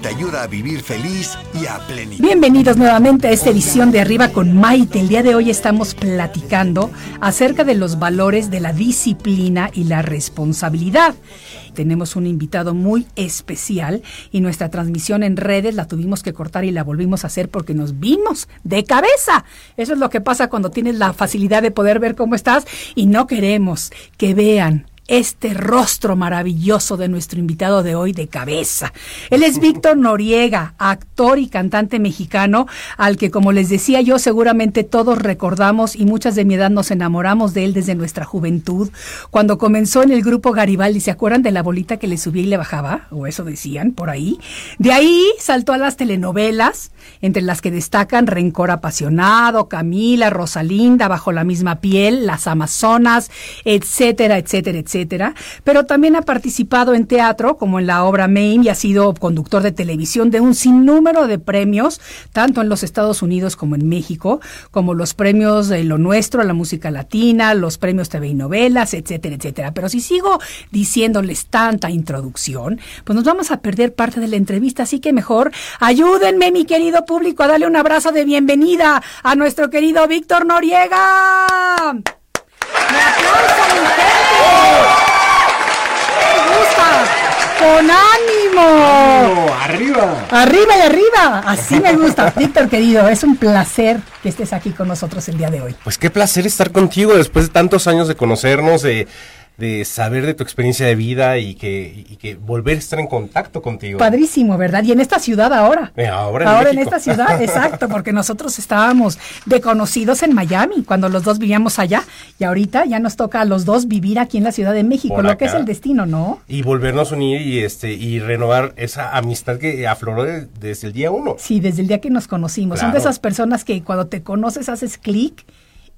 Te ayuda a vivir feliz y a plenitud. Bienvenidos nuevamente a esta edición de Arriba con Maite. El día de hoy estamos platicando acerca de los valores de la disciplina y la responsabilidad. Tenemos un invitado muy especial y nuestra transmisión en redes la tuvimos que cortar y la volvimos a hacer porque nos vimos de cabeza. Eso es lo que pasa cuando tienes la facilidad de poder ver cómo estás y no queremos que vean este rostro maravilloso de nuestro invitado de hoy de cabeza. Él es Víctor Noriega, actor y cantante mexicano, al que, como les decía yo, seguramente todos recordamos y muchas de mi edad nos enamoramos de él desde nuestra juventud. Cuando comenzó en el grupo Garibaldi, ¿se acuerdan de la bolita que le subía y le bajaba? O eso decían por ahí. De ahí saltó a las telenovelas, entre las que destacan Rencor Apasionado, Camila, Rosalinda, Bajo la misma piel, Las Amazonas, etcétera, etcétera, etcétera pero también ha participado en teatro, como en la obra Maine, y ha sido conductor de televisión de un sinnúmero de premios, tanto en los Estados Unidos como en México, como los premios de Lo Nuestro, a la música latina, los premios TV y novelas, etcétera, etcétera. Pero si sigo diciéndoles tanta introducción, pues nos vamos a perder parte de la entrevista, así que mejor ayúdenme, mi querido público, a darle un abrazo de bienvenida a nuestro querido Víctor Noriega. ¡Me aplauso, mi gente! ¡Me gusta! ¡Con ánimo! ¡Arriba! ¡Arriba y arriba! Así me gusta. Víctor, querido, es un placer que estés aquí con nosotros el día de hoy. Pues qué placer estar contigo después de tantos años de conocernos, de, de saber de tu experiencia de vida y que, y que volver a estar en contacto contigo. Padrísimo, ¿verdad? Y en esta ciudad ahora. Eh, ahora en ahora en México. esta ciudad, exacto, porque nosotros estábamos de conocidos en Miami cuando los dos vivíamos allá y ahorita ya nos toca a los dos vivir aquí en la Ciudad de México, Por lo que es el destino, ¿no? Y volvernos a unir y este y renovar esa amistad que afloró de- desde el día uno. Sí, desde el día que nos conocimos. Son de esas personas que cuando te conoces haces clic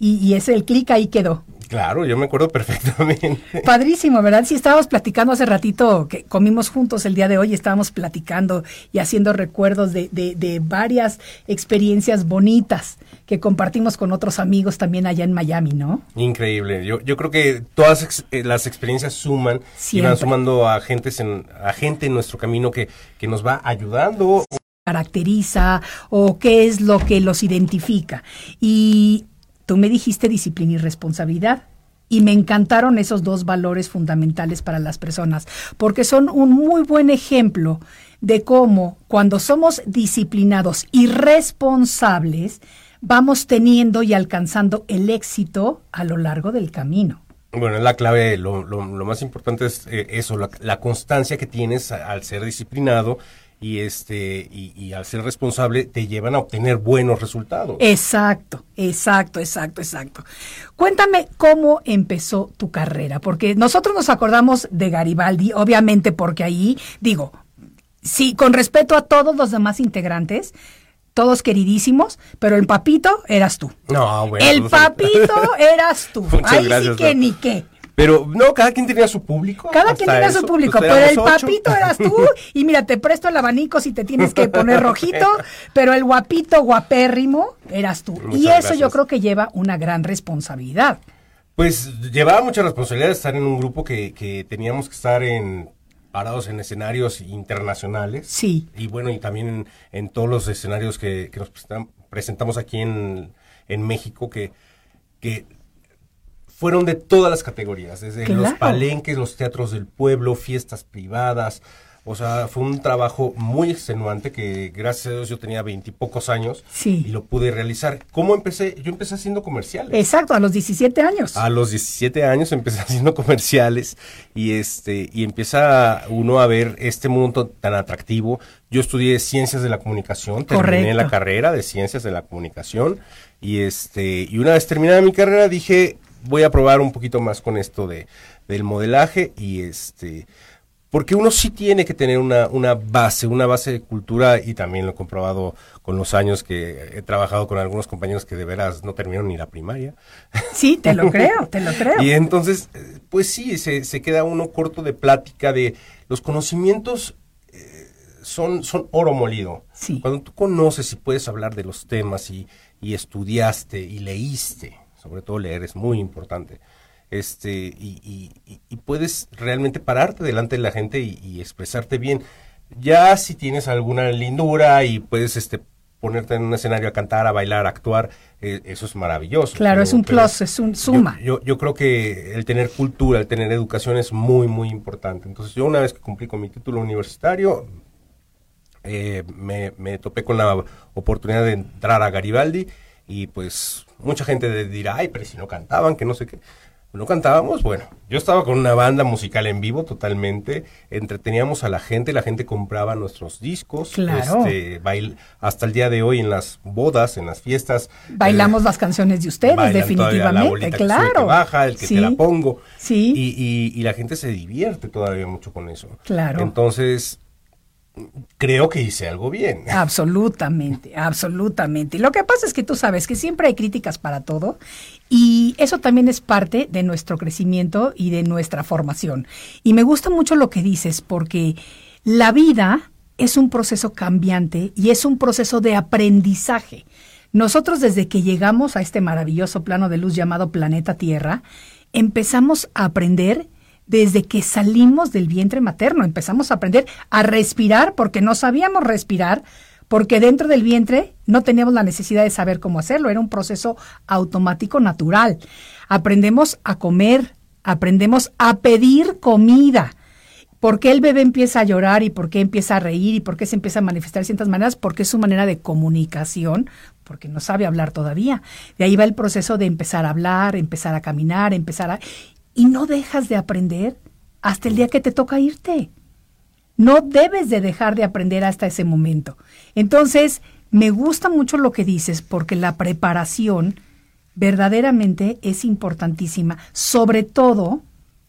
y, y es el clic ahí quedó. Claro, yo me acuerdo perfectamente. Padrísimo, ¿verdad? Sí, estábamos platicando hace ratito que comimos juntos el día de hoy, estábamos platicando y haciendo recuerdos de, de- de varias experiencias bonitas que compartimos con otros amigos también allá en Miami, ¿no? Increíble. Yo, yo creo que todas ex- eh, las experiencias suman y Siempre. van sumando a, gentes en, a gente en nuestro camino que, que nos va ayudando. caracteriza o qué es lo que los identifica. Y tú me dijiste disciplina y responsabilidad. Y me encantaron esos dos valores fundamentales para las personas, porque son un muy buen ejemplo de cómo cuando somos disciplinados y responsables, vamos teniendo y alcanzando el éxito a lo largo del camino. Bueno, es la clave, lo, más importante es eh, eso, la, constancia que tienes al ser disciplinado y este y, y al ser responsable te llevan a obtener buenos resultados. Exacto, exacto, exacto, exacto. Cuéntame cómo empezó tu carrera, porque nosotros nos acordamos de Garibaldi, obviamente porque ahí, digo, sí, con respeto a todos los demás integrantes, todos queridísimos, pero el papito eras tú. No, bueno. el papito eras tú. Ahí sí que no. ni qué. Pero no, cada quien tenía su público. Cada quien tenía su público, pues, pero el ocho. papito eras tú. Y mira, te presto el abanico si te tienes que poner rojito, pero el guapito guapérrimo eras tú. Muchas y eso yo creo que lleva una gran responsabilidad. Pues llevaba mucha responsabilidad de estar en un grupo que, que teníamos que estar en parados en escenarios internacionales. Sí. Y bueno, y también en, en todos los escenarios que, que nos presentam- presentamos aquí en, en México, que, que fueron de todas las categorías, desde los palenques, los teatros del pueblo, fiestas privadas. O sea, fue un trabajo muy extenuante que gracias a Dios yo tenía veintipocos años Sí. y lo pude realizar. ¿Cómo empecé? Yo empecé haciendo comerciales. Exacto, a los 17 años. A los 17 años empecé haciendo comerciales y este y empieza uno a ver este mundo tan atractivo. Yo estudié ciencias de la comunicación, terminé Correcto. la carrera de ciencias de la comunicación y este y una vez terminada mi carrera dije voy a probar un poquito más con esto de, del modelaje y este, porque uno sí tiene que tener una, una base, una base de cultura y también lo he comprobado con los años que he trabajado con algunos compañeros que de veras no terminaron ni la primaria. Sí, te lo creo, te lo creo. Y entonces, eh, pues sí, se, se queda uno corto de plática de los conocimientos eh, son, son oro molido. Sí. Cuando tú conoces y puedes hablar de los temas y, y estudiaste y leíste, sobre todo leer es muy importante, este, y, y- puedes realmente pararte delante de la gente y, y expresarte bien. Ya si tienes alguna lindura y puedes este, ponerte en un escenario a cantar, a bailar, a actuar, eh, eso es maravilloso. Claro, Pero- es un plus, es un suma. Yo, yo, yo creo que el tener cultura, el tener educación es muy, muy importante. Entonces yo una vez que cumplí con mi título universitario, eh, me, me topé con la oportunidad de entrar a Garibaldi y pues mucha gente dirá, ay, pero si no cantaban, que no sé qué. No cantábamos, bueno, yo estaba con una banda musical en vivo totalmente, entreteníamos a la gente, la gente compraba nuestros discos, Claro. este, bail- hasta el día de hoy en las bodas, en las fiestas. Bailamos eh, las canciones de ustedes, la definitivamente, que claro. que baja, el que Sí, te la pongo. Sí. Y, y- y la gente se divierte todavía mucho con eso. Claro. Entonces, creo que hice algo bien. Absolutamente, absolutamente. Lo que pasa es que tú sabes que siempre hay críticas para todo y eso también es parte de nuestro crecimiento y de nuestra formación. Y me gusta mucho lo que dices porque la vida es un proceso cambiante y es un proceso de aprendizaje. Nosotros desde que llegamos a este maravilloso plano de luz llamado planeta Tierra, empezamos a aprender desde que salimos del vientre materno. Empezamos a aprender a respirar porque no sabíamos respirar, porque dentro del vientre no teníamos la necesidad de saber cómo hacerlo. Era un proceso automático natural. Aprendemos a comer, aprendemos a pedir comida. ¿Por qué el bebé empieza a llorar y por qué empieza a reír y por qué se empieza a manifestar de ciertas maneras? Porque es su manera de comunicación, porque no sabe hablar todavía. De ahí va el proceso de empezar a hablar, empezar a caminar, empezar a... Y no dejas de aprender hasta el día que te toca irte. No debes de dejar de aprender hasta ese momento. Entonces, me gusta mucho lo que dices porque la preparación verdaderamente es importantísima. Sobre todo,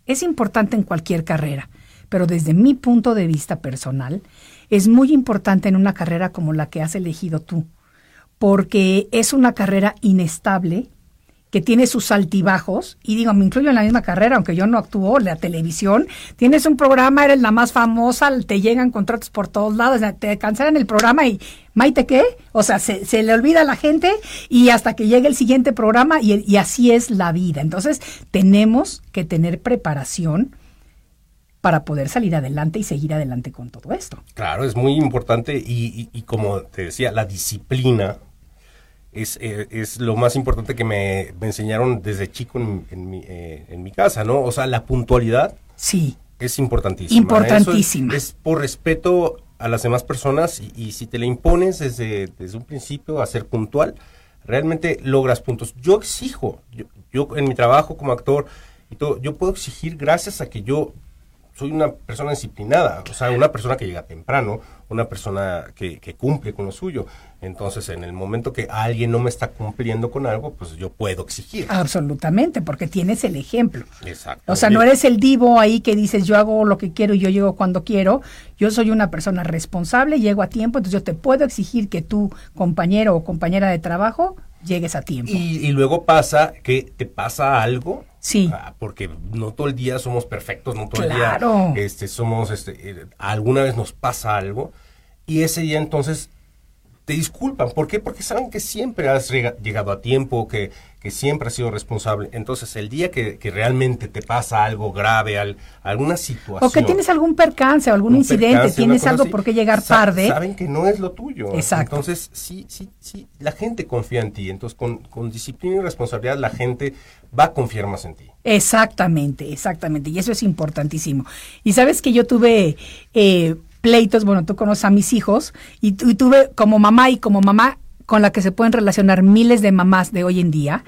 es importante en cualquier carrera, pero desde mi punto de vista personal, es muy importante en una carrera como la que has elegido tú, porque es una carrera inestable, que tiene sus altibajos, y digo, me incluyo en la misma carrera, aunque yo no actúo, la televisión, tienes un programa, eres la más famosa, te llegan contratos por todos lados, te cancelan el programa y, Maite, ¿qué? O sea, se, se le olvida a la gente y hasta que llegue el siguiente programa y, así es la vida. Entonces, tenemos que tener preparación para poder salir adelante y seguir adelante con todo esto. Claro, es muy importante y- y como te decía, la disciplina es, eh, es lo más importante que me, me enseñaron desde chico en, en mi, eh, en mi casa, ¿no? O sea, la puntualidad Sí, es importantísima. Importantísima. Es, es por respeto a las demás personas y, y si te le impones desde, desde un principio a ser puntual, realmente logras puntos. Yo exijo, yo, yo en mi trabajo como actor y todo, yo puedo exigir gracias a que yo soy una persona disciplinada, o sea, una persona que llega temprano, una persona que, que cumple con lo suyo. Entonces, en el momento que alguien no me está cumpliendo con algo, pues yo puedo exigir. absolutamente, porque tienes el ejemplo. Exacto. O sea, no eres el divo ahí que dices yo hago lo que quiero y yo llego cuando quiero. Yo soy una persona responsable, llego a tiempo, entonces yo te puedo exigir que tu compañero o compañera de trabajo llegues a tiempo. Y, y luego pasa que te pasa algo. Sí. ah, porque no todo el día somos perfectos, no todo Claro. el día este, somos, este, eh, alguna vez nos pasa algo. Y ese día entonces te disculpan. ¿Por qué? Porque saben que siempre has llegado a tiempo, que, que siempre has sido responsable. Entonces el día que, que realmente te pasa algo grave, al- alguna situación. O que tienes algún percance o algún incidente, percance, tienes algo así, por qué llegar sa- tarde. Saben que no es lo tuyo. Exacto. Entonces, sí, sí, sí, la gente confía en ti. Entonces, con, con disciplina y responsabilidad, la gente va a confiar más en ti. Exactamente, exactamente. Y eso es importantísimo. Y sabes que yo tuve eh, pleitos, bueno, tú conoces a mis hijos, y, y tuve como mamá y como mamá con la que se pueden relacionar miles de mamás de hoy en día.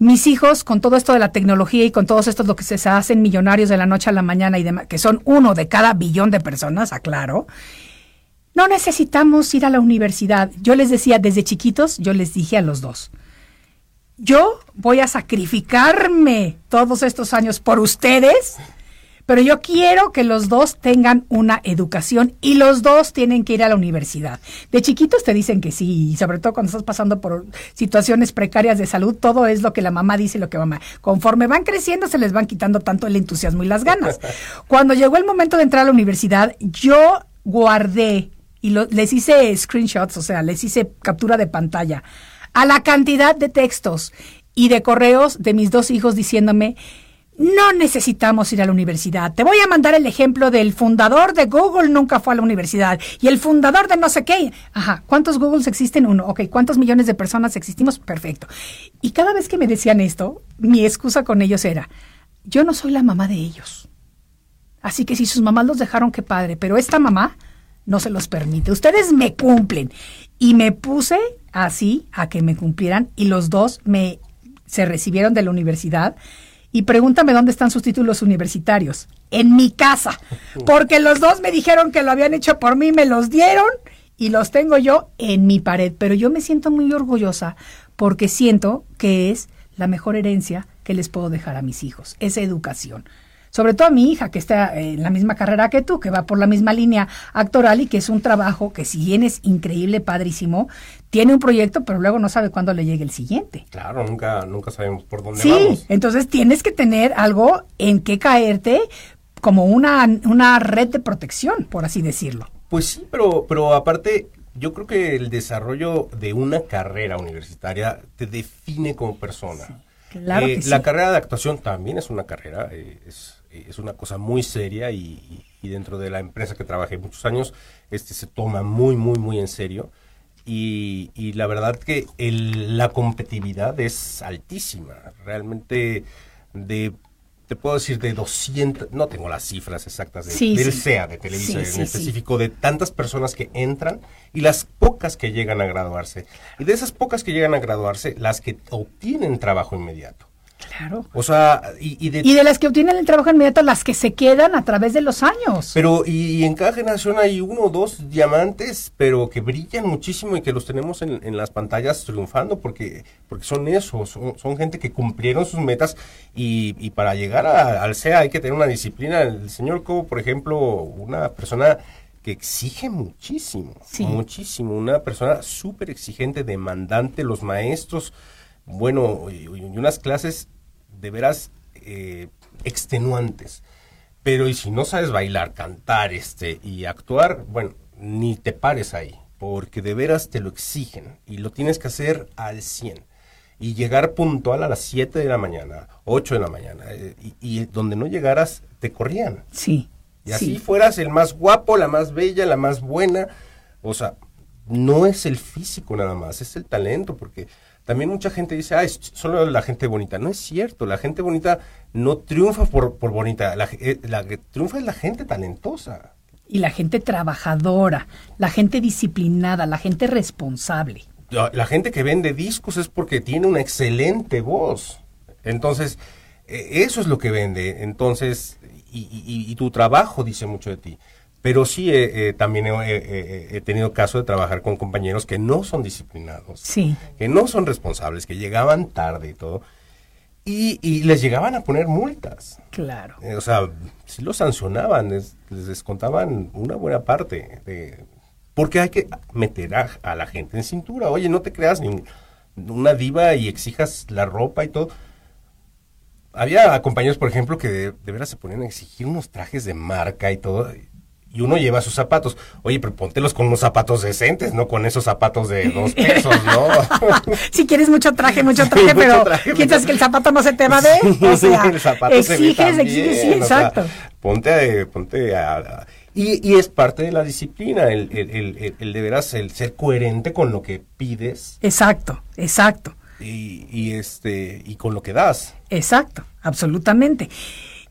Mis hijos, con todo esto de la tecnología y con todos estos lo que se, se hacen millonarios de la noche a la mañana y demás, que son uno de cada billón de personas, aclaro, no necesitamos ir a la universidad. Yo les decía desde chiquitos, yo les dije a los dos, yo voy a sacrificarme todos estos años por ustedes, pero yo quiero que los dos tengan una educación y los dos tienen que ir a la universidad. De chiquitos te dicen que sí, y sobre todo cuando estás pasando por situaciones precarias de salud, todo es lo que la mamá dice y lo que mamá. Conforme van creciendo se les van quitando tanto el entusiasmo y las ganas. Cuando llegó el momento de entrar a la universidad, yo guardé y lo- les hice screenshots, o sea, les hice captura de pantalla a la cantidad de textos y de correos de mis dos hijos diciéndome, no necesitamos ir a la universidad. Te voy a mandar el ejemplo del fundador de Google nunca fue a la universidad y el fundador de no sé qué. Ajá, ¿cuántos Googles existen? Uno. Ok, ¿cuántos millones de personas existimos? Perfecto. Y cada vez que me decían esto, mi excusa con ellos era, yo no soy la mamá de ellos. Así que si sus mamás los dejaron, qué padre, pero esta mamá no se los permite. Ustedes me cumplen. Y me puse así a que me cumplieran y los dos me se recibieron de la universidad. Y pregúntame dónde están sus títulos universitarios. En mi casa. Porque los dos me dijeron que lo habían hecho por mí, me los dieron y los tengo yo en mi pared. Pero yo me siento muy orgullosa porque siento que es la mejor herencia que les puedo dejar a mis hijos, esa educación. Sobre todo a mi hija, que está en la misma carrera que tú, que va por la misma línea actoral y que es un trabajo que si bien es increíble, padrísimo, tiene un proyecto, pero luego no sabe cuándo le llegue el siguiente. Claro, nunca, nunca sabemos por dónde Sí, vamos. entonces tienes que tener algo en que caerte como una, una red de protección, por así decirlo. Pues sí, pero, pero aparte, yo creo que el desarrollo de una carrera universitaria te define como persona. claro Eh, que sí. La carrera de actuación también es una carrera, eh, es, es una cosa muy seria y, dentro de la empresa que trabajé muchos años, este se toma muy, muy, muy en serio. Y, y la verdad que el- la competitividad es altísima. Realmente de, te puedo decir de 200, no tengo las cifras exactas de- Sí, del sí. SEA, de Televisa Sí, en específico, de tantas personas que entran y las pocas que llegan a graduarse. Y de esas pocas que llegan a graduarse, las que obtienen trabajo inmediato. Claro. O sea, y, y de, Y de las que obtienen el trabajo inmediato, las que se quedan a través de los años. pero y, y en cada generación hay uno o dos diamantes, pero que brillan muchísimo y que los tenemos en, en las pantallas triunfando porque, porque son esos, son, son gente que cumplieron sus metas y, y para llegar a- al SEA hay que tener una disciplina. El señor Cobo, por ejemplo, una persona que exige muchísimo, Sí. muchísimo, una persona súper exigente, demandante, los maestros, bueno, y, y unas clases de veras eh, extenuantes. Pero y si no sabes bailar, cantar, este y actuar, bueno, ni te pares ahí, porque de veras te lo exigen y lo tienes que hacer al 100 y llegar puntual a las 7 de la mañana, 8 de la mañana eh, y, y donde no llegaras te corrían. Sí. Y así sí. fueras el más guapo, la más bella, la más buena. O sea, no es el físico nada más, es el talento, porque también mucha gente dice, ah, es solo la gente bonita. No es cierto, la gente bonita no triunfa por, por bonita, la, eh, la que triunfa es la gente talentosa. Y la gente trabajadora, la gente disciplinada, la gente responsable. La, la gente que vende discos es porque tiene una excelente voz. Entonces, eh, eso es lo que vende. Entonces, y, y- y tu trabajo dice mucho de ti. Pero sí, eh, eh, también he, he- tenido caso de trabajar con compañeros que no son disciplinados, Sí. que no son responsables, que llegaban tarde y todo, y, y les llegaban a poner multas. Claro. Eh, o sea, sí los sancionaban, les, les descontaban una buena parte. De, porque hay que meter a, a la gente en cintura. Oye, no te creas ni una diva y exijas la ropa y todo. Había compañeros, por ejemplo, que de, de veras se ponían a exigir unos trajes de marca y todo. Y uno lleva sus zapatos. Oye, pero póntelos con unos zapatos decentes, no con esos zapatos de dos pesos, ¿no? Si quieres mucho traje, mucho traje, pero traje, piensas pero- que el zapato no se te va a ver. O sea, el zapato se ve exiges, también, exiges, sí, o sea, exacto. ponte a, ponte a- a- y, y es parte de la disciplina, el, el, el- el- el de veras, el ser coherente con lo que pides Exacto, exacto, y, y este y con lo que das. exacto, absolutamente.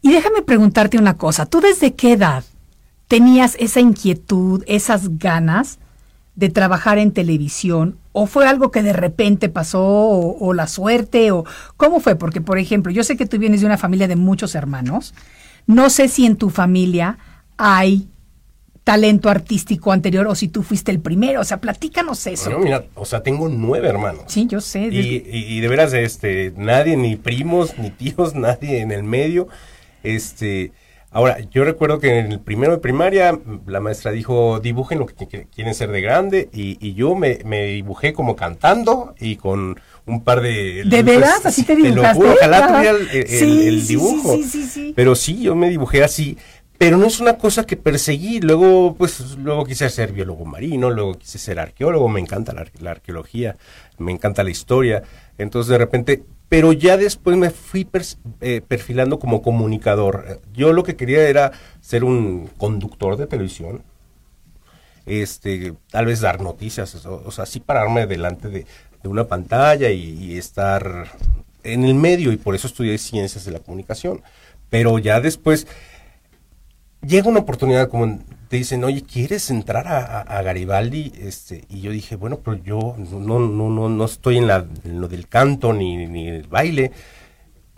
Y déjame preguntarte una cosa, ¿tú desde qué edad tenías esa inquietud, esas ganas de trabajar en televisión? ¿O fue algo que de repente pasó, o, o la suerte, o cómo fue? Porque, por ejemplo, yo sé que tú vienes de una familia de muchos hermanos. No sé si en tu familia hay talento artístico anterior o si tú fuiste el primero. O sea, platícanos eso. Bueno, mira, o sea, tengo nueve hermanos. Sí, yo sé. Y, y- y de veras, este, nadie, ni primos, ni tíos, nadie en el medio. Este, ahora, yo recuerdo que en el primero de primaria, la maestra dijo, dibujen lo que qui- quieren ser de grande, y, y yo me, me dibujé como cantando y con un par de... ¿De veras? ¿Así te Te lo dibujaste? juro, ojalá tuviera el, el- Sí, el dibujo. sí, sí, sí. Pero sí, yo me dibujé así. Pero no es una cosa que perseguí. Luego, pues, luego quise ser biólogo marino, luego quise ser arqueólogo. Me encanta la, la arqueología, me encanta la historia. Entonces, de repente, pero ya después me fui eh, perfilando como comunicador. Yo lo que quería era ser un conductor de televisión. Este, tal vez dar noticias, o, sea, así pararme delante de, de una pantalla y, estar en el medio y por eso estudié ciencias de la comunicación. Pero ya después llega una oportunidad como te dicen, oye, ¿quieres entrar a, a- Garibaldi? Este, y yo dije, bueno, pero yo no, no, no, no estoy en, la, en lo del canto ni, ni el baile.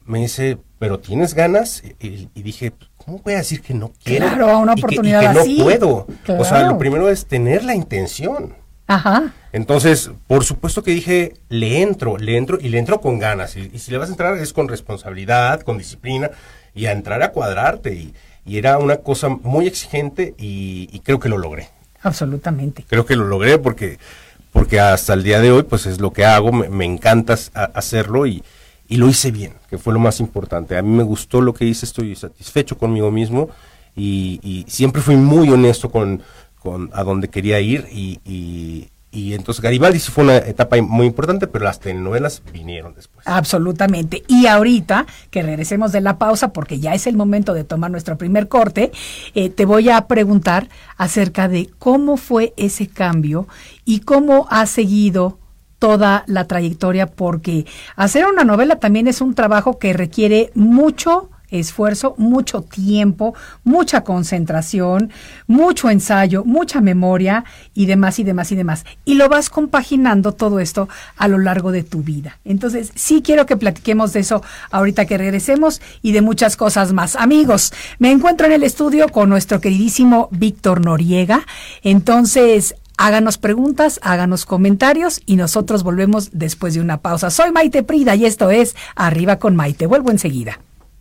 Me dice, ¿pero tienes ganas? Y, dije, ¿cómo voy a decir que no quiero? Claro, a una Y que- y oportunidad que, no así. puedo. O sea, lo primero es tener la intención. Ajá. Entonces, por supuesto que dije, le entro, le entro y le entro con ganas. Y, y si le vas a entrar es con responsabilidad, con disciplina y a entrar a cuadrarte. Y, y era una cosa muy exigente y, y creo que lo logré. Absolutamente. Creo que lo logré porque, porque hasta el día de hoy pues es lo que hago, me, me encanta hacerlo y, y lo hice bien, que fue lo más importante. A mí me gustó lo que hice, estoy satisfecho conmigo mismo y, y siempre fui muy honesto con, con a dónde quería ir y, y, entonces Garibaldi fue una etapa muy importante, pero las telenovelas vinieron después. Absolutamente. Y ahorita que regresemos de la pausa, porque ya es el momento de tomar nuestro primer corte, eh, te voy a preguntar acerca de cómo fue ese cambio y cómo ha seguido toda la trayectoria, porque hacer una novela también es un trabajo que requiere mucho esfuerzo, mucho tiempo, mucha concentración, mucho ensayo, mucha memoria y demás y demás y demás. Y lo vas compaginando todo esto a lo largo de tu vida. Entonces, sí quiero que platiquemos de eso ahorita que regresemos y de muchas cosas más. Amigos, me encuentro en el estudio con nuestro queridísimo Víctor Noriega. Entonces, Háganos preguntas, háganos comentarios y nosotros volvemos después de una pausa. Soy Maite Prida y esto es Arriba con Maite. Vuelvo enseguida.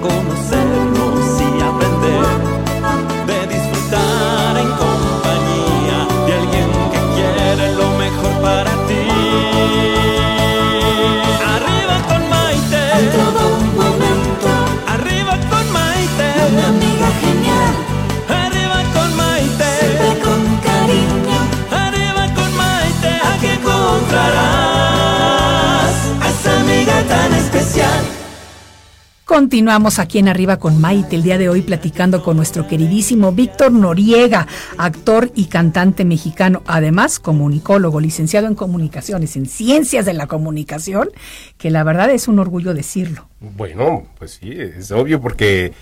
de conocernos Continuamos aquí en Arriba con Maite, el día de hoy platicando con nuestro queridísimo Víctor Noriega, actor y cantante mexicano, además comunicólogo, licenciado en comunicaciones, en ciencias de la comunicación, que la verdad es un orgullo decirlo. Bueno, pues sí, es obvio porque,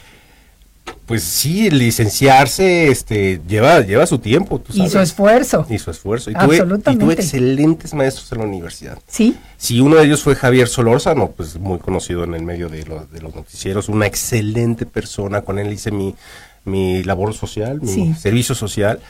pues sí, licenciarse este, lleva, lleva su tiempo. tú Y su sabes. esfuerzo. Y su esfuerzo. Y tuve, y tuve excelentes maestros en la universidad. ¿Sí? Si uno de ellos fue Javier Solórzano, pues muy conocido en el medio de los, de los noticieros, una excelente persona, con él hice mi, mi labor social, mi Sí. servicio social,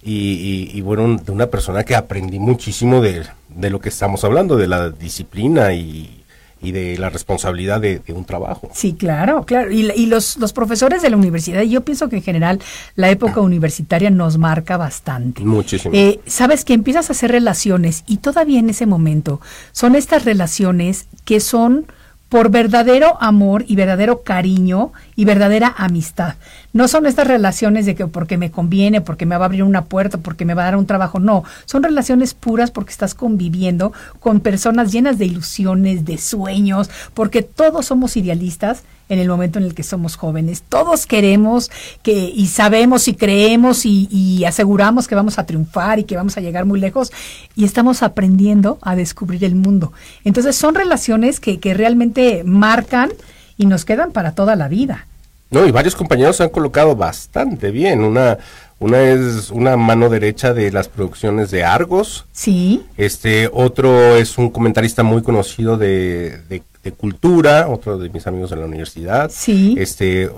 y, y- y bueno, de una persona que aprendí muchísimo de, de lo que estamos hablando, de la disciplina y, y de la responsabilidad de, de un trabajo. Sí, claro, claro. Y, y los, los profesores de la universidad, yo pienso que en general la época universitaria nos marca bastante. Muchísimo. Eh, Sabes que empiezas a hacer relaciones y todavía en ese momento son estas relaciones que son por verdadero amor y verdadero cariño y verdadera amistad. No son estas relaciones de que porque me conviene, porque me va a abrir una puerta, porque me va a dar un trabajo. No, son relaciones puras porque estás conviviendo con personas llenas de ilusiones, de sueños, porque todos somos idealistas en el momento en el que somos jóvenes. Todos queremos que y sabemos y creemos y, y aseguramos que vamos a triunfar y que vamos a llegar muy lejos y estamos aprendiendo a descubrir el mundo. Entonces son relaciones que, que realmente marcan y nos quedan para toda la vida. No, y varios compañeros se han colocado bastante bien. Una, una es una mano derecha de las producciones de Argos. Sí. Este, otro es un comentarista muy conocido de, de, cultura, otro de mis amigos de la universidad. Sí. Este,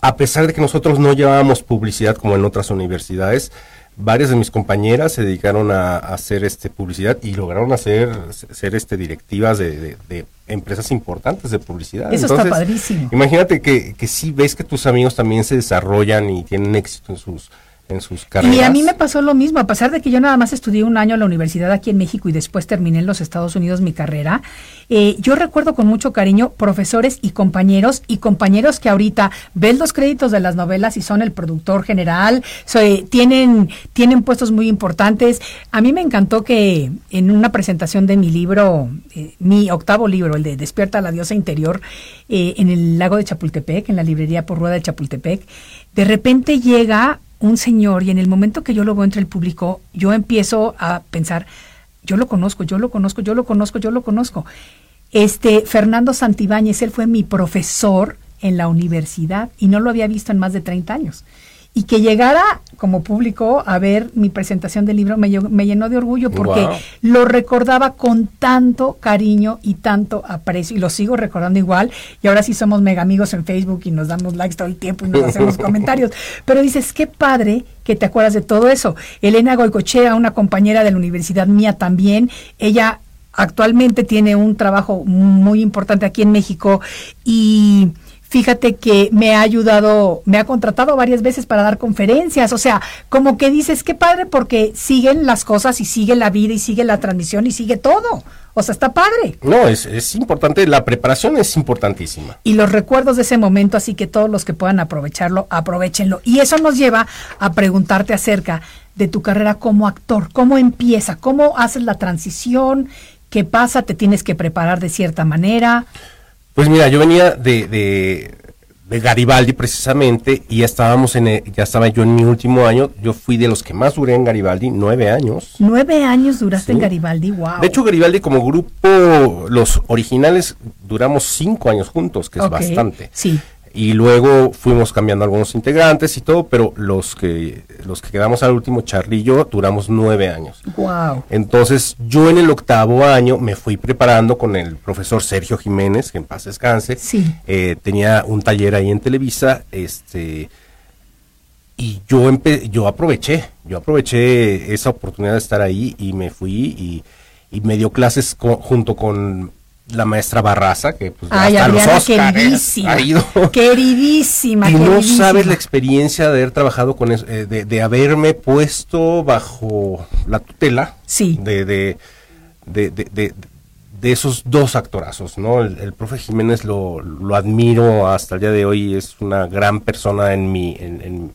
a pesar de que nosotros no llevábamos publicidad como en otras universidades, varias de mis compañeras se dedicaron a, a hacer este publicidad y lograron hacer ser este directivas de, de, de empresas importantes de publicidad. Eso está padrísimo. Imagínate que, que sí ves que tus amigos también se desarrollan y tienen éxito en sus en sus carreras. Y a mí me pasó lo mismo, a pesar de que yo nada más estudié un año en la universidad aquí en México y después terminé en los Estados Unidos mi carrera, eh, yo recuerdo con mucho cariño profesores y compañeros y compañeros que ahorita ven los créditos de las novelas y son el productor general, eh, tienen, tienen puestos muy importantes. A mí me encantó que en una presentación de mi libro, eh, mi octavo libro, el de Despierta la diosa interior, en el lago de Chapultepec, en la librería por rueda de Chapultepec, de repente llega un señor y en el momento que yo lo veo entre el público, yo empiezo a pensar, yo lo conozco, yo lo conozco, yo lo conozco, yo lo conozco. Este Fernando Santibáñez, él fue mi profesor en la universidad y no lo había visto en más de 30 años. Y que llegara como público a ver mi presentación del libro me, me llenó de orgullo porque Wow. lo recordaba con tanto cariño y tanto aprecio y lo sigo recordando igual y ahora sí somos mega amigos en Facebook y nos damos likes todo el tiempo y nos hacemos comentarios pero dices qué padre que te acuerdas de todo eso Elena Goicochea una compañera de la universidad mía también ella actualmente tiene un trabajo muy importante aquí en México y fíjate que me ha ayudado, me ha contratado varias veces para dar conferencias, o sea, como que dices, qué padre porque siguen las cosas y sigue la vida y sigue la transmisión y sigue todo. O sea, está padre. No, es, es importante, la preparación es importantísima. Y los recuerdos de ese momento, así que todos los que puedan aprovecharlo, aprovechenlo. Y eso nos lleva a preguntarte acerca de tu carrera como actor. ¿Cómo empieza? ¿Cómo haces la transición? ¿Qué pasa? ¿Te tienes que preparar de cierta manera? Pues mira, yo venía de, de, de Garibaldi precisamente y ya estábamos en, el- ya estaba yo en mi último año. Yo fui de los que más duré en Garibaldi, nueve años. Nueve años duraste Sí. en Garibaldi, wow. De hecho, Garibaldi como grupo, los originales duramos cinco años juntos, que es bastante. Sí. Y luego fuimos cambiando algunos integrantes y todo, pero los que los que quedamos al último, Charlie y yo, duramos nueve años. Wow. Entonces, yo en el octavo año me fui preparando con el profesor Sergio Jiménez, que en paz descanse. Sí. Eh, tenía un taller ahí en Televisa, este, y yo empe- yo aproveché, yo aproveché esa oportunidad de estar ahí y me fui y, y me dio clases co- junto con la maestra Barraza, que pues Ay, hasta los Óscares queridísima. ha ido. Queridísima, Y no queridísima. sabes la experiencia de haber trabajado con eso, eh, de, de haberme puesto bajo la tutela Sí. de, de, de, esos dos actorazos, ¿no? El, el profe Jiménez lo, lo admiro hasta el día de hoy, es una gran persona en mi, en, en,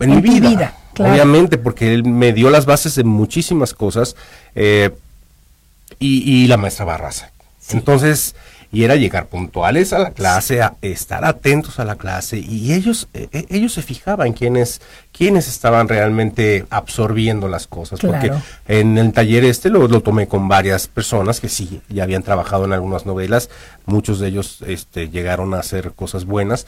en En mi vida, claro. obviamente, porque él me dio las bases de muchísimas cosas, eh, y, y la maestra Barraza. Entonces, y era llegar puntuales a la clase, a estar atentos a la clase, y ellos, eh, eh, ellos se fijaban quiénes, quiénes estaban realmente absorbiendo las cosas, porque en el taller este lo, lo tomé con varias personas que sí, ya habían trabajado en algunas novelas, muchos de ellos este, llegaron a hacer cosas buenas,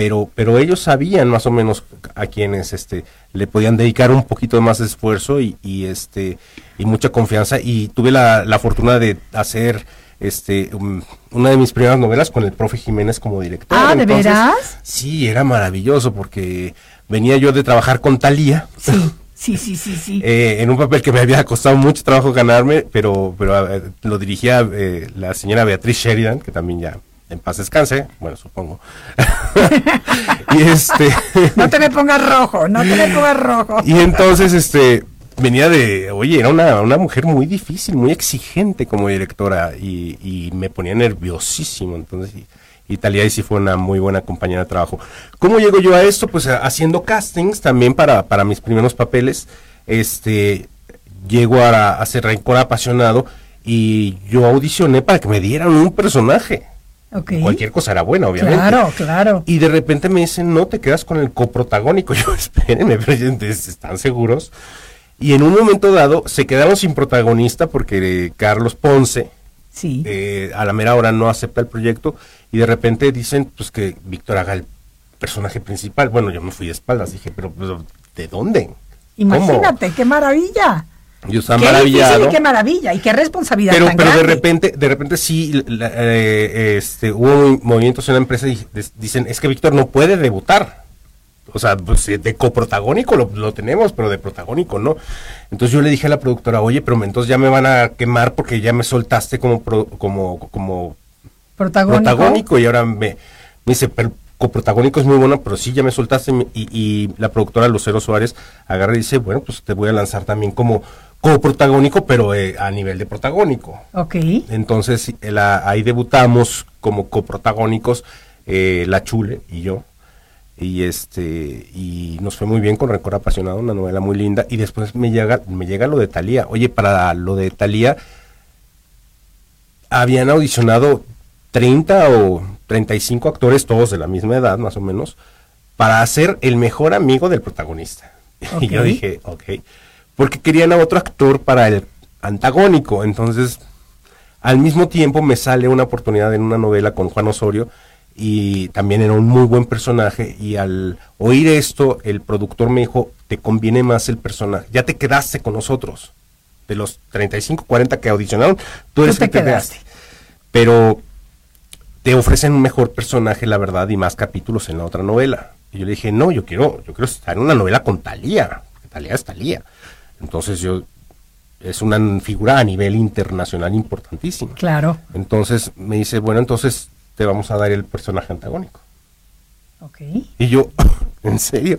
pero, pero ellos sabían más o menos a quienes este, le podían dedicar un poquito más de esfuerzo y, y, este, y mucha confianza, y tuve la, la fortuna de hacer este um, una de mis primeras novelas con el profe Jiménez como director. Ah, ¿de veras? Sí, era maravilloso porque venía yo de trabajar con Talía. Sí, sí, sí, sí, sí. Eh, en un papel que me había costado mucho trabajo ganarme, pero, pero eh, lo dirigía eh, la señora Beatriz Sheridan, que también ya en paz descanse, bueno, supongo. y este No te me pongas rojo, no te me pongas rojo. y entonces este venía de, oye, era una, una mujer muy difícil, muy exigente como directora y, y me ponía nerviosísimo, entonces y, y Talía ahí sí fue una muy buena compañera de trabajo. ¿Cómo llego yo a esto? Pues haciendo castings también para, para mis primeros papeles. Este, llego a, a ser rencor apasionado y yo audicioné para que me dieran un personaje. Cualquier cosa era buena, obviamente. Claro, claro. Y de repente me dicen, no, te quedas con el coprotagónico. Yo, espérenme, ¿están seguros? Y en un momento dado se quedaron sin protagonista porque eh, Carlos Ponce, Sí. eh, a la mera hora no acepta el proyecto y de repente dicen pues que Víctor haga el personaje principal. Bueno, yo me fui de espaldas, dije, pero, pero, ¿de dónde? Imagínate, qué maravilla. ¿Cómo? Yo estaba qué maravillado. difícil y qué maravilla y qué responsabilidad pero tan pero de repente de repente sí la- eh, este hubo movimientos en la empresa y dicen es que Víctor no puede debutar o sea pues, eh, de coprotagónico lo, lo tenemos pero de protagónico no entonces yo le dije a la productora oye pero entonces ya me van a quemar porque ya me soltaste como pro- como como protagónico. protagónico y ahora me, me dice, pero coprotagónico es muy bueno, pero sí ya me soltaste y, y la productora Lucero Suárez agarra y dice, bueno, pues te voy a lanzar también como coprotagónico, pero eh, a nivel de protagónico. Ok. Entonces la- ahí debutamos como coprotagónicos eh, La Chule y yo. Y este y nos fue muy bien con Rencor Apasionado, una novela muy linda. Y después me llega, me llega lo de Talía. Oye, para lo de Talía habían audicionado 30 o 35 actores, todos de la misma edad, más o menos, para ser el mejor amigo del protagonista. Y yo dije, ok, porque querían a otro actor para el antagónico. Entonces, al mismo tiempo me sale una oportunidad en una novela con Juan Osorio y también era un muy buen personaje y al oír esto el productor me dijo, te conviene más el personaje, ya te quedaste con nosotros. De los 35, 40 que audicionaron, tú eres Tú te el que te quedaste. quedaste. Pero te ofrecen un mejor personaje, la verdad, y más capítulos en la otra novela. Y yo le dije, no, yo quiero, yo quiero estar en una novela con Talía. Talía es Talía. Entonces yo, es una figura a nivel internacional importantísima. Claro. Entonces me dice, bueno, entonces te vamos a dar el personaje antagónico. Ok. Y yo, ¿en serio?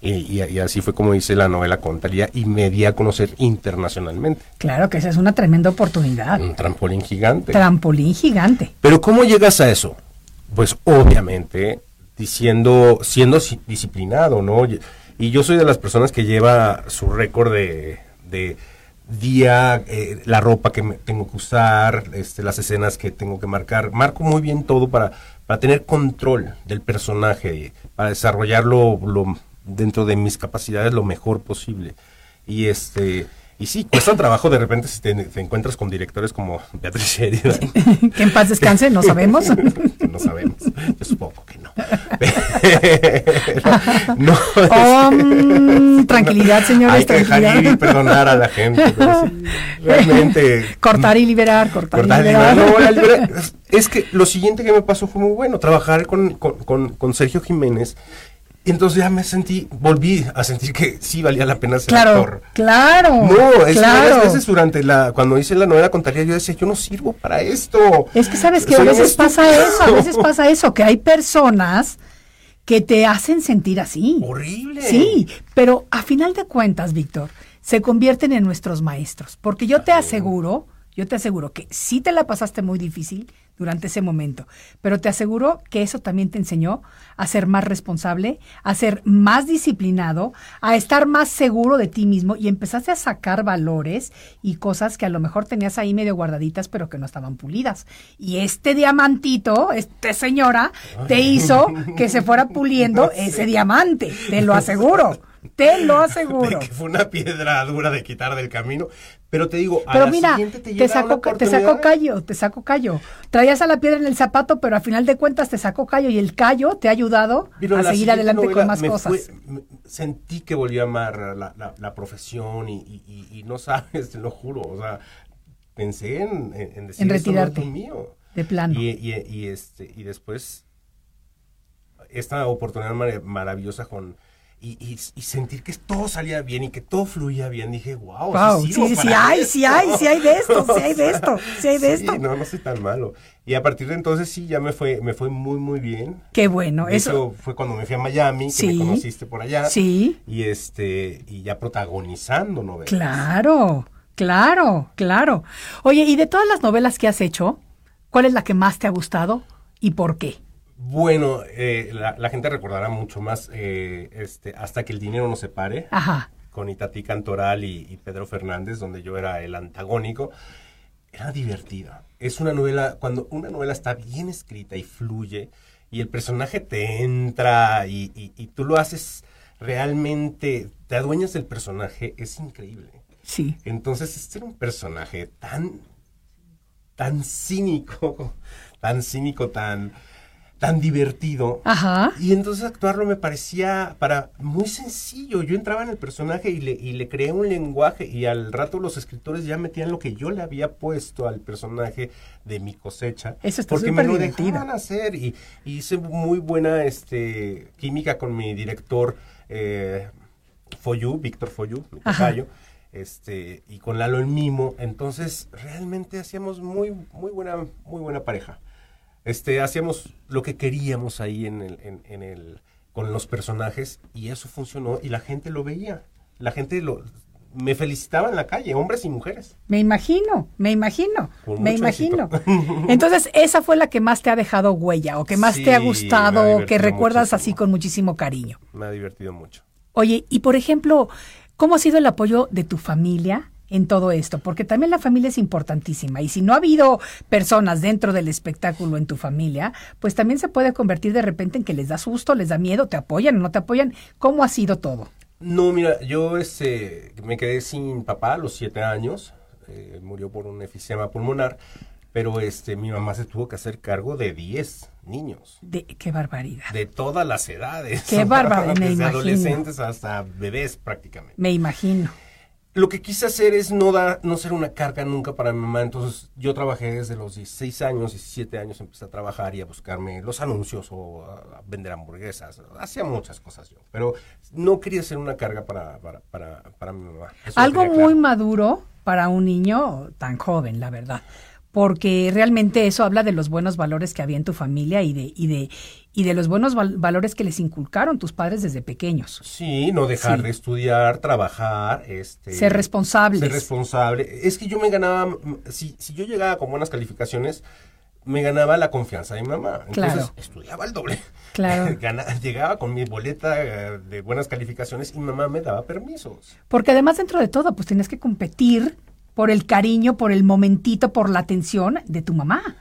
Y, y- y así fue como hice la novela con Talía y me di a conocer internacionalmente. Claro que esa es una tremenda oportunidad. Un trampolín gigante. Trampolín gigante. Pero ¿cómo llegas a eso? Pues obviamente diciendo, siendo si- disciplinado, ¿no? Y- yo soy de las personas que lleva su récord de, de día, eh, la ropa que me tengo que usar, este, las escenas que tengo que marcar. Marco muy bien todo para, para tener control del personaje, para desarrollarlo lo- dentro de mis capacidades lo mejor posible. Y este... Y sí, cuesta trabajo de repente si te, te encuentras con directores como Beatriz Sheridan, Que en paz descanse, no sabemos. no sabemos. Yo supongo que no. No, Oh, es- mm, tranquilidad, señores, Hay que dejar ir y perdonar a la gente. sí, realmente. Cortar y liberar, cortar, cortar y liberar. liberar. No, la libera- es- es que lo siguiente que me pasó fue muy bueno. Trabajar con, con, con, con Sergio Jiménez. Entonces ya me sentí, volví a sentir que sí valía la pena ser Claro, actor. claro. No, es claro. varias veces durante la, cuando hice la novela con Talía, yo decía, yo no sirvo para esto. Es que sabes que a veces pasa eso, a veces pasa eso, que hay personas que te hacen sentir así. Horrible. Sí, pero a final de cuentas, Víctor, se convierten en nuestros maestros, porque yo te aseguro, yo te aseguro que sí te la pasaste muy difícil durante ese momento, pero te aseguro que eso también te enseñó a ser más responsable, a ser más disciplinado, a estar más seguro de ti mismo y empezaste a sacar valores y cosas que a lo mejor tenías ahí medio guardaditas, pero que no estaban pulidas. Y este diamantito, este señora, te hizo que se fuera puliendo ese diamante, te lo aseguro. Te lo aseguro. de que fue una piedra dura de quitar del camino. Pero te digo, a Pero la mira, siguiente te, te, sacó, te sacó callo, te sacó callo. Traías a la piedra en el zapato, pero a final de cuentas te sacó callo y el callo te ha ayudado Pero a seguir adelante novela con más cosas. fue- me- sentí que volví a amar la, la- la profesión y, y- y- y no sabes, te lo juro. O sea, pensé en, en, en decir En "Esto no es retirarte. mío. De plano. Y, y- y, este, y después, esta oportunidad mar- maravillosa con. Y, y- y sentir que todo salía bien y que todo fluía bien, dije, wow, Wow, sí, sí, sí, hay, esto". sí hay, sí hay de esto, sí hay de esto, sí hay de sí, esto. No, no soy tan malo. Y a partir de entonces sí, ya me fue, me fue muy, muy bien. Qué bueno, De eso. hecho, fue cuando me fui a Miami, que Sí. me conociste por allá. Sí. Y este, y ya protagonizando novelas. Claro, claro, claro. Oye, y de todas las novelas que has hecho, ¿cuál es la que más te ha gustado y por qué? Bueno, eh, la, la gente recordará mucho más eh, este, hasta que el dinero nos separe. Ajá. Con Itatí Cantoral y, y Pedro Fernández, donde yo era el antagónico. era divertido. Es una novela, cuando una novela está bien escrita y fluye, y el personaje te entra y, y, y tú lo haces realmente, te adueñas del personaje, es increíble. Sí. Entonces, este era un personaje tan, tan cínico, tan cínico, tan, tan divertido. Ajá. Y entonces actuarlo me parecía para muy sencillo. Yo entraba en el personaje y le, y le creé un lenguaje y al rato los escritores ya metían lo que yo le había puesto al personaje de mi cosecha. Eso está porque me lo superdivertido. dejaban hacer y, y hice muy buena este química con mi director eh, Foyu, Víctor Foyu, mi tocayo, este, y con Lalo el Mimo. Entonces, realmente hacíamos muy, muy buena, muy buena pareja. Este, hacíamos lo que queríamos ahí en el, en, en el, con los personajes, y eso funcionó, y la gente lo veía. La gente lo me felicitaba en la calle, hombres y mujeres. Me imagino, me imagino, Con me imagino. éxito. Entonces, esa fue la que más te ha dejado huella o que más Sí, te ha gustado que recuerdas así con muchísimo cariño. Me ha divertido mucho. Oye, y por ejemplo, ¿cómo ha sido el apoyo de tu familia en todo esto? Porque también la familia es importantísima y si no ha habido personas dentro del espectáculo en tu familia, pues también se puede convertir de repente en que les da susto, les da miedo, te apoyan o no te apoyan. ¿Cómo ha sido todo? No, mira, yo este, me quedé sin papá a los siete años, eh, murió por un efisema pulmonar, pero este, mi mamá se tuvo que hacer cargo de 10 niños, De, qué barbaridad. de todas las edades. Qué bárbaro, me Desde imagino. adolescentes hasta bebés prácticamente. Me imagino. Lo que quise hacer es no dar, no ser una carga nunca para mi mamá. Entonces, yo trabajé desde los 16 años, 17 años, empecé a trabajar y a buscarme los anuncios o a, vender hamburguesas. Hacía muchas cosas yo. Pero no quería ser una carga para, para, para, para mi mamá. Eso Algo muy claro. maduro para un niño tan joven, la verdad. Porque realmente eso habla de los buenos valores que había en tu familia y de, y de, y de los buenos val- valores que les inculcaron tus padres desde pequeños. Sí, no dejar Sí. de estudiar, trabajar, este, Ser responsables. Ser responsable. Es que yo me ganaba, si, si yo llegaba con buenas calificaciones, me ganaba la confianza de mi mamá. Entonces, Claro. estudiaba el doble. Claro. Llegaba con mi boleta eh, de buenas calificaciones y mi mamá me daba permisos. Porque además dentro de todo, pues tienes que competir por el cariño, por el momentito, por la atención de tu mamá.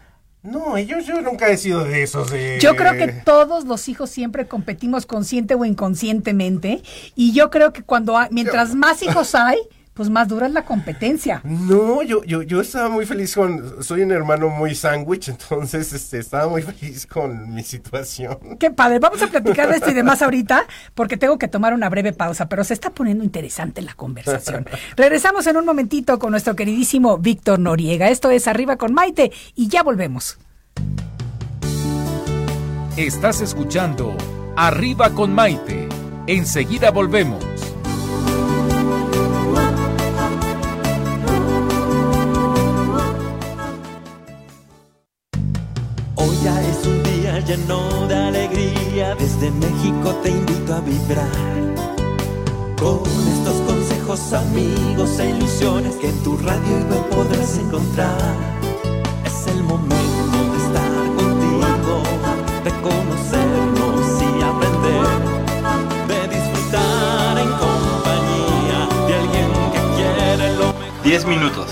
No, yo, yo nunca he sido de esos de... Yo creo que todos los hijos siempre competimos consciente o inconscientemente y yo creo que cuando hay- mientras más hijos hay, pues más dura es la competencia. No, yo, yo, yo estaba muy feliz con... Soy un hermano muy sándwich, entonces este, estaba muy feliz con mi situación. Qué padre, vamos a platicar de esto y demás ahorita porque tengo que tomar una breve pausa, pero se está poniendo interesante la conversación. Regresamos en un momentito con nuestro queridísimo Víctor Noriega. Esto es Arriba con Maite y ya volvemos. Estás escuchando Arriba con Maite. Enseguida volvemos. Hoy ya es un día lleno de alegría, desde México te invito a vibrar. Con estos consejos, amigos e ilusiones que en tu radio y web podrás encontrar. Es el momento de estar contigo, de conocernos y aprender, de disfrutar en compañía de alguien que quiere lo mejor. 10 minutos.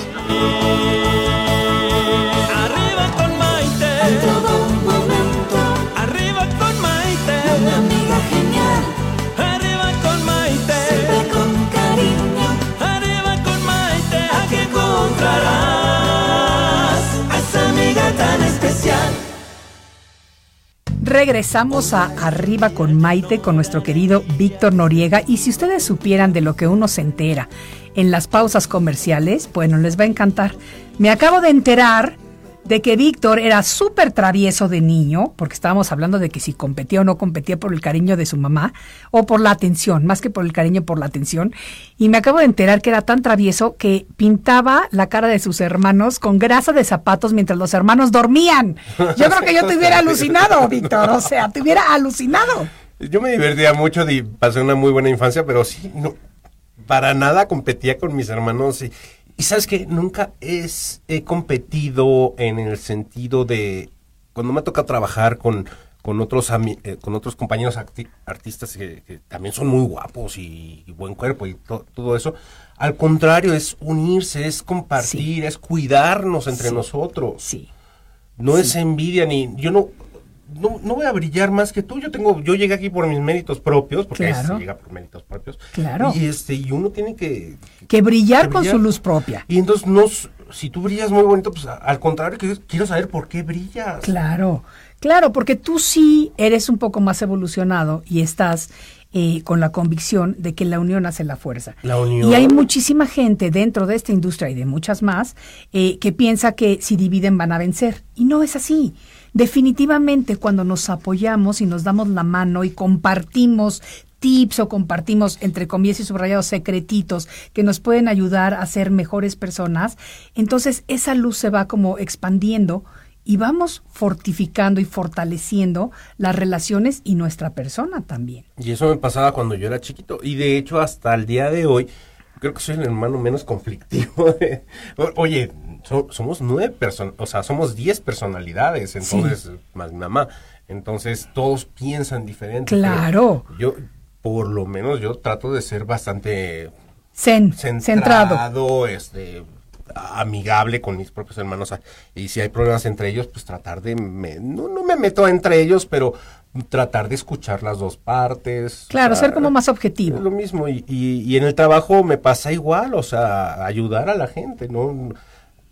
Regresamos a Arriba con Maite con nuestro querido Víctor Noriega y si ustedes supieran de lo que uno se entera en las pausas comerciales, bueno, les va a encantar. Me acabo de enterar de que Víctor era súper travieso de niño, porque estábamos hablando de que si competía o no competía por el cariño de su mamá, o por la atención, más que por el cariño, por la atención. Y me acabo de enterar que era tan travieso que pintaba la cara de sus hermanos con grasa de zapatos mientras los hermanos dormían. Yo creo que yo te hubiera alucinado, Víctor, o sea, te hubiera alucinado. Yo me divertía mucho y pasé una muy buena infancia, pero sí, no, para nada competía con mis hermanos. Y, y sabes que nunca es, he competido en el sentido de cuando me ha tocado trabajar con, con otros eh, con otros compañeros artistas que, también son muy guapos y, buen cuerpo y todo eso. Al contrario, es unirse, es compartir, es cuidarnos entre nosotros. Sí. No es envidia ni yo no, no, no voy a brillar más que tú. Yo tengo yo llegué aquí por mis méritos propios, porque se llega por méritos propios. Claro. Y este y uno tiene que que brillar, con su luz propia. Y entonces nos si tú brillas muy bonito, pues al contrario, quiero saber por qué brillas. Claro. Claro, porque tú sí eres un poco más evolucionado y estás eh, con la convicción de que la unión hace la fuerza. La unión. Y hay muchísima gente dentro de esta industria y de muchas más eh, que piensa que si dividen van a vencer. Y no es así. Definitivamente cuando nos apoyamos y nos damos la mano y compartimos tips o compartimos, entre comillas y subrayados, secretitos que nos pueden ayudar a ser mejores personas, entonces esa luz se va como expandiendo y vamos fortificando y fortaleciendo las relaciones y nuestra persona también. Y eso me pasaba cuando yo era chiquito y de hecho hasta el día de hoy creo que soy el hermano menos conflictivo. Oye, somos nueve personas, o sea, somos diez personalidades, entonces, más mi mamá. Entonces todos piensan diferente. Claro. Yo, por lo menos yo trato de ser bastante Zen, centrado, este amigable con mis propios hermanos y si hay problemas entre ellos pues tratar de no, no me meto entre ellos pero tratar de escuchar las dos partes claro ser como más objetivo lo mismo y, y, en el trabajo me pasa igual o sea ayudar a la gente no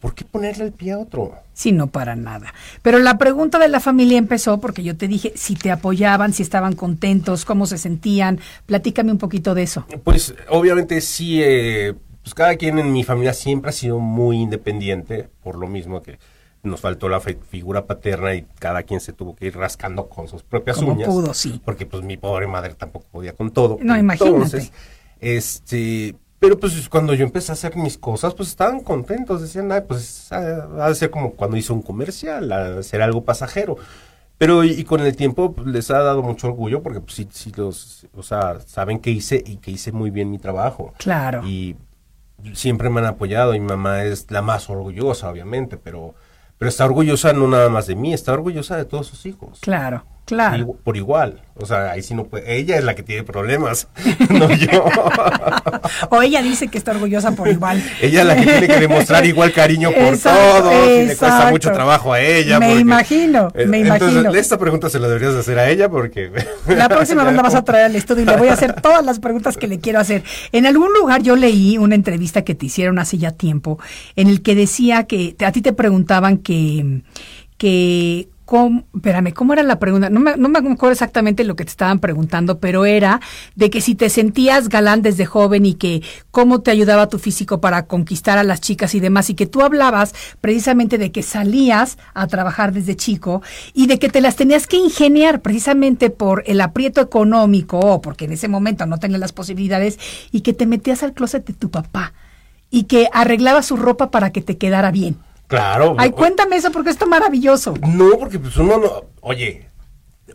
¿Por qué ponerle el pie a otro? Sí, no para nada. Pero la pregunta de la familia empezó porque yo te dije si te apoyaban, si estaban contentos, cómo se sentían. Platícame un poquito de eso. Pues obviamente sí, eh, pues cada quien en mi familia siempre ha sido muy independiente, por lo mismo que nos faltó la figura paterna y cada quien se tuvo que ir rascando con sus propias Como uñas. pudo, sí. Porque pues mi pobre madre tampoco podía con todo. No, Entonces, este, pero pues cuando yo empecé a hacer mis cosas, pues estaban contentos, decían, ay, pues va a ser como cuando hizo un comercial, a hacer algo pasajero. Pero y, con el tiempo pues, les ha dado mucho orgullo porque pues sí, sí los, o sea, saben que hice y que hice muy bien mi trabajo. Claro. Y siempre me han apoyado y mi mamá es la más orgullosa, obviamente, pero, pero está orgullosa no nada más de mí, está orgullosa de todos sus hijos. Claro. Claro. por igual. O sea, ahí sí no puede. Ella es la que tiene problemas, no yo. o ella dice que está orgullosa por igual. ella es la que tiene que demostrar igual cariño por todos y le cuesta mucho trabajo a ella. Me imagino, me imagino. Entonces, esta pregunta se la deberías hacer a ella porque. la próxima vez la vas a traer al estudio y le voy a hacer todas las preguntas que le quiero hacer. En algún lugar yo leí una entrevista que te hicieron hace ya tiempo en el que decía que a ti te preguntaban que que ¿Cómo, espérame, ¿cómo era la pregunta? No me, no me acuerdo exactamente lo que te estaban preguntando, pero era de que si te sentías galán desde joven y que cómo te ayudaba tu físico para conquistar a las chicas y demás, y que tú hablabas precisamente de que salías a trabajar desde chico y de que te las tenías que ingeniar precisamente por el aprieto económico o porque en ese momento no tenías las posibilidades y que te metías al closet de tu papá y que arreglaba su ropa para que te quedara bien. Claro. Ay, cuéntame eso porque esto es maravilloso. No, porque pues uno no, oye,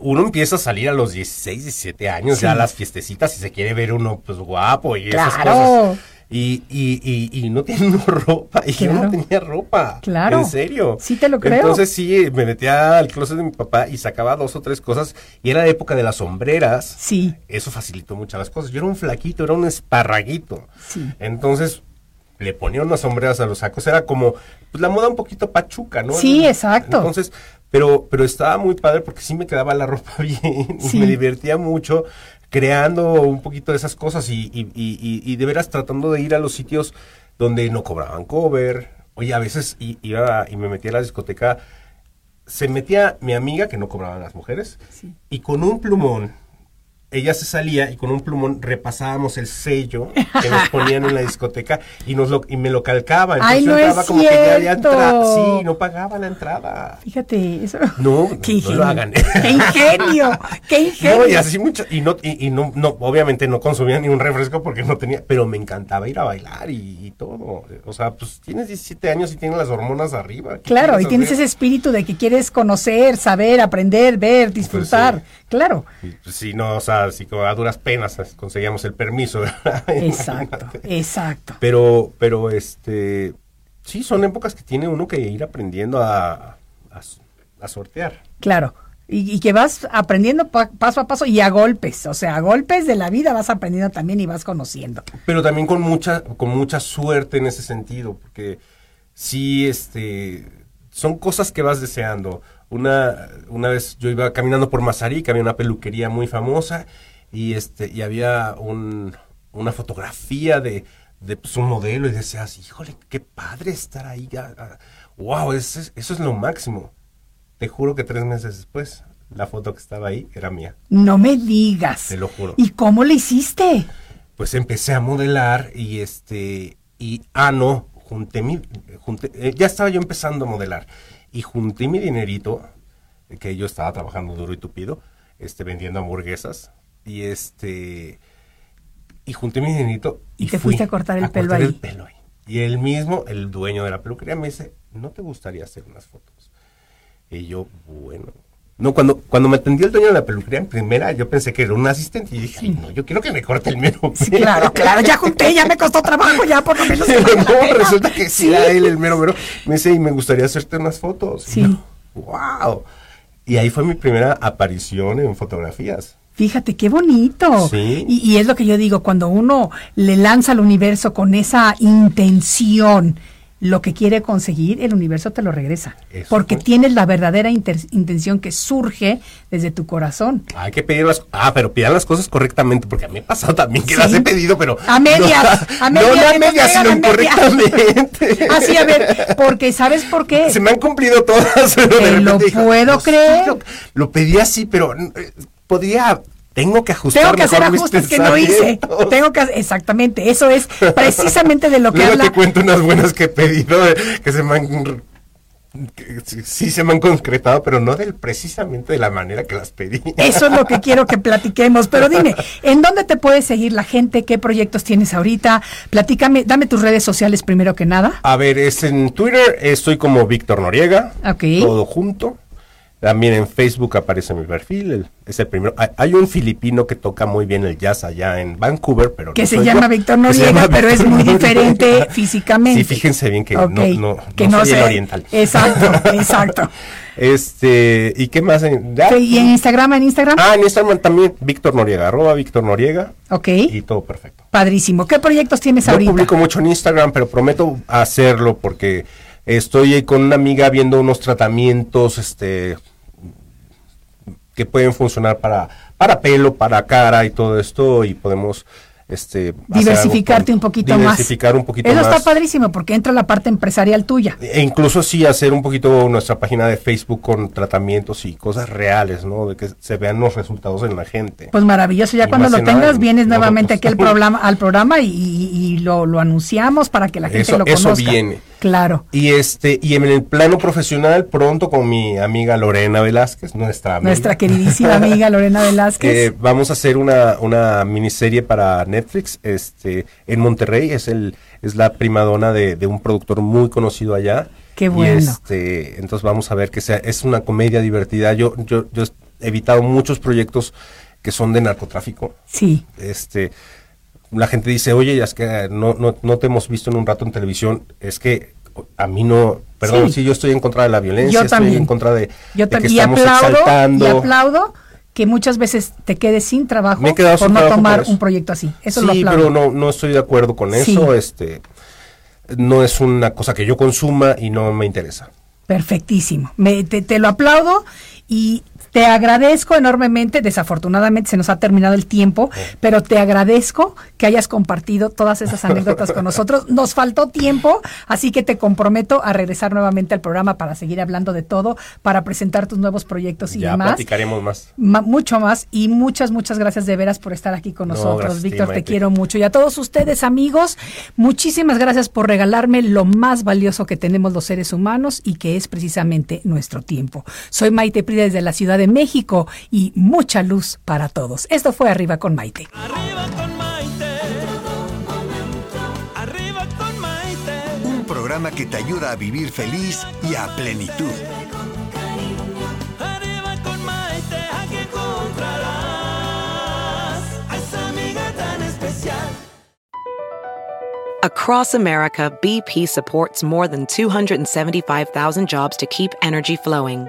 uno empieza a salir a los 16, 17 años ya a las fiestecitas y se quiere ver uno pues guapo y esas cosas. Y, y, y, y, no tiene ropa, y yo no tenía ropa. Claro. En serio. Sí, te lo creo. Entonces sí, me metía al closet de mi papá y sacaba dos o tres cosas. Y era la época de las sombreras. Sí. Eso facilitó muchas las cosas. Yo era un flaquito, era un esparraguito. Sí. Entonces, le ponía unas sombreras a los sacos, era como pues, la moda un poquito pachuca, ¿no? Sí, exacto. Entonces, pero, pero estaba muy padre porque sí me quedaba la ropa bien, y me divertía mucho creando un poquito de esas cosas y, y, y, y, de veras tratando de ir a los sitios donde no cobraban cover. Oye, a veces iba y me metía a la discoteca, se metía mi amiga, que no cobraban las mujeres, y con un plumón ella se salía y con un plumón repasábamos el sello que nos ponían en la discoteca y nos lo y me lo calcaba. Entonces Ay, no yo entraba como que ya había entrado. Sí, no pagaba la entrada. Fíjate, eso. No, no lo hagan. Qué ingenio, qué ingenio. No, y así mucho y no y, no no obviamente no consumía ni un refresco porque no tenía, pero me encantaba ir a bailar y, todo. O sea, pues tienes 17 años y tienes las hormonas arriba. Claro, y tienes ese espíritu de que quieres conocer, saber, aprender, ver, pues disfrutar. Claro. Pues sí, no, o sea, así como a duras penas conseguíamos el permiso. Exacto, exacto. Pero, pero este, sí, son épocas que tiene uno que ir aprendiendo a, a, sortear. Claro. Y, y que vas aprendiendo pa- paso a paso y a golpes, o sea, a golpes de la vida vas aprendiendo también y vas conociendo. Pero también con mucha, con mucha suerte en ese sentido, porque sí, este, son cosas que vas deseando. Una, una vez yo iba caminando por Mazarik, había una peluquería muy famosa y este, y había un, una fotografía de, de pues, un modelo y decías, híjole, qué padre estar ahí. ah, ah, wow, eso es, eso es lo máximo. Te juro que tres meses después, la foto que estaba ahí era mía. No me digas. Te lo juro. ¿Y cómo le hiciste? pues empecé a modelar y este y ah no junté mi junté, eh, ya estaba yo empezando a modelar y junté mi dinerito que yo estaba trabajando duro y tupido este vendiendo hamburguesas y este y junté mi dinerito Y te fuiste a cortar el pelo cortar ahí. el pelo ahí. y él mismo el dueño de la peluquería me dice no te gustaría hacer unas fotos y yo bueno no, cuando, cuando me atendió el dueño de la peluquería en primera, yo pensé que era un asistente y dije, no, yo quiero que me corte el mero Sí, pelo". claro, claro, ya junté, ya me costó trabajo, ya por lo menos. Pero no, resulta que sí era él el mero mero. Me dice, y me gustaría hacerte unas fotos. Sí. Wow. Y ahí fue mi primera aparición en fotografías. Fíjate, qué bonito. Sí. Y, y es lo que yo digo, cuando uno le lanza al universo con esa intención lo que quiere conseguir, el universo te lo regresa. Eso porque tienes la verdadera intención que surge desde tu corazón. Hay que pedir las Ah, pero pidan las cosas correctamente, porque a mí me ha pasado también que Sí. las he pedido, pero. A medias, no, a no, medias, no a que medias, sino a incorrectamente. Así, a ver, porque ¿sabes por qué? Se me han cumplido todas. pero de lo digo, puedo "Dios creer". Lo pedí así, pero eh, podría. Tengo que ajustar Tengo que hacer ajustes que no hice. Tengo que exactamente, eso es precisamente de lo que Luego habla te cuento unas buenas que he pedido, eh, que se me han... sí se me han concretado, pero no del precisamente de la manera que las pedí. Eso es lo que quiero que platiquemos. Pero dime, ¿en dónde te puede seguir la gente? ¿Qué proyectos tienes ahorita? Platícame, dame tus redes sociales primero que nada. A ver, es en Twitter, estoy como Víctor Noriega, Ok. todo junto. También en Facebook aparece mi perfil, el- es el primero. Hay, hay un filipino que toca muy bien el jazz allá en Vancouver, pero Que no se llama yo. Víctor Noriega, llama pero es muy Noriega. diferente físicamente. Sí, fíjense bien que no, no, que no no soy el oriental. Exacto, exacto. Este, ¿y qué más? En, ya? ¿Y en Instagram? ¿En Instagram? Ah, en Instagram también, Víctor Noriega, arroba Víctor Noriega. ok. Y todo perfecto. Padrísimo. ¿Qué proyectos tienes No ahorita? publico mucho en Instagram, pero prometo hacerlo porque estoy con una amiga viendo unos tratamientos, este, que pueden funcionar para, para pelo, para cara y todo esto y podemos, este, algo Diversificarte un poquito más. diversificar un poquito Eso más. está padrísimo porque entra la parte empresarial tuya. E incluso sí hacer un poquito nuestra página de Facebook con tratamientos y cosas reales, ¿no? De que se vean los resultados en la gente. Pues maravilloso, ya Y cuando lo nada tengas en vienes nuevamente aquí al programa, al programa y, y- y lo, lo anunciamos para que la gente Eso- lo eso conozca. viene. Claro. Y este, y en el plano profesional, pronto con mi amiga Lorena Velázquez, nuestra amiga. Nuestra queridísima amiga Lorena Eh, Velázquez. vamos a hacer una, una miniserie para Netflix este, en Monterrey. Es el es la primadona de, de un productor muy conocido allá. Qué Y, bueno. este, entonces vamos a ver que sea, es una comedia divertida. Yo, yo, yo he evitado muchos proyectos que son de narcotráfico. sí. Este, la gente dice, oye, es que no, no, no te hemos visto en un rato en televisión. Es que a mí no, perdón, Sí. sí, yo estoy en contra de la violencia, Yo estoy también. en contra de, Yo de que también. Y estamos aplaudo, exaltando. y aplaudo que muchas veces te quedes sin trabajo Me he quedado por sin no trabajo tomar por un proyecto así. Eso lo sí, aplaudo. pero no, no estoy de acuerdo con Sí. eso. Este, no es una cosa que yo consuma y no me interesa. Perfectísimo. Me- te, te lo aplaudo y te agradezco enormemente. Desafortunadamente se nos ha terminado el tiempo, pero te agradezco que hayas compartido todas esas anécdotas con nosotros. Nos faltó tiempo, así que te comprometo a regresar nuevamente al programa para seguir hablando de todo, para presentar tus nuevos proyectos y ya demás. platicaremos más. Ma- mucho más y muchas, muchas gracias de veras por estar aquí con No, nosotros, Víctor, te quiero mucho. Y a todos ustedes, amigos, muchísimas gracias por regalarme lo más valioso que tenemos los seres humanos y que es precisamente nuestro tiempo. Soy Maite Prida desde la Ciudad de México y mucha luz para todos. Esto fue Arriba con Maite. Arriba con Maite. Arriba con Maite. Un programa que te ayuda a vivir feliz y a plenitud. Arriba con Maite. Aquí encontrarás a esa amiga tan especial. Across America, BP supports more than 275,000 jobs to keep energy flowing.